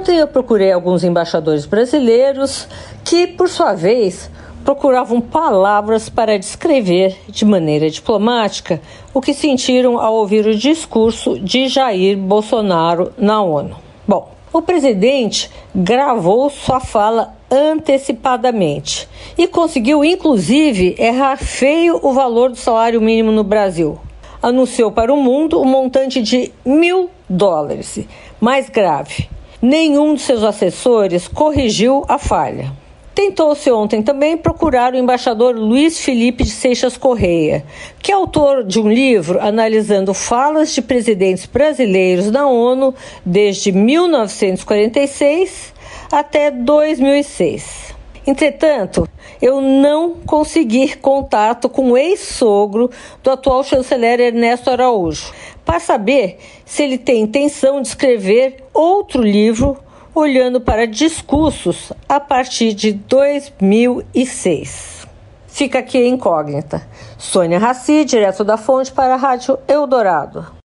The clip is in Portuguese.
Ontem eu procurei alguns embaixadores brasileiros que, por sua vez, procuravam palavras para descrever de maneira diplomática o que sentiram ao ouvir o discurso de Jair Bolsonaro na ONU. Bom, o presidente gravou sua fala antecipadamente e conseguiu, inclusive, errar feio o valor do salário mínimo no Brasil. Anunciou para o mundo o um montante de mil dólares. Mais grave, nenhum de seus assessores corrigiu a falha. Tentou-se ontem também procurar o embaixador Luiz Felipe de Seixas Correia, que é autor de um livro analisando falas de presidentes brasileiros na ONU desde 1946 até 2006. Entretanto, eu não consegui contato com o ex-sogro do atual chanceler Ernesto Araújo para saber se ele tem intenção de escrever outro livro olhando para discursos a partir de 2006. Fica aqui a incógnita. Sônia Raci, direto da fonte para a Rádio Eldorado.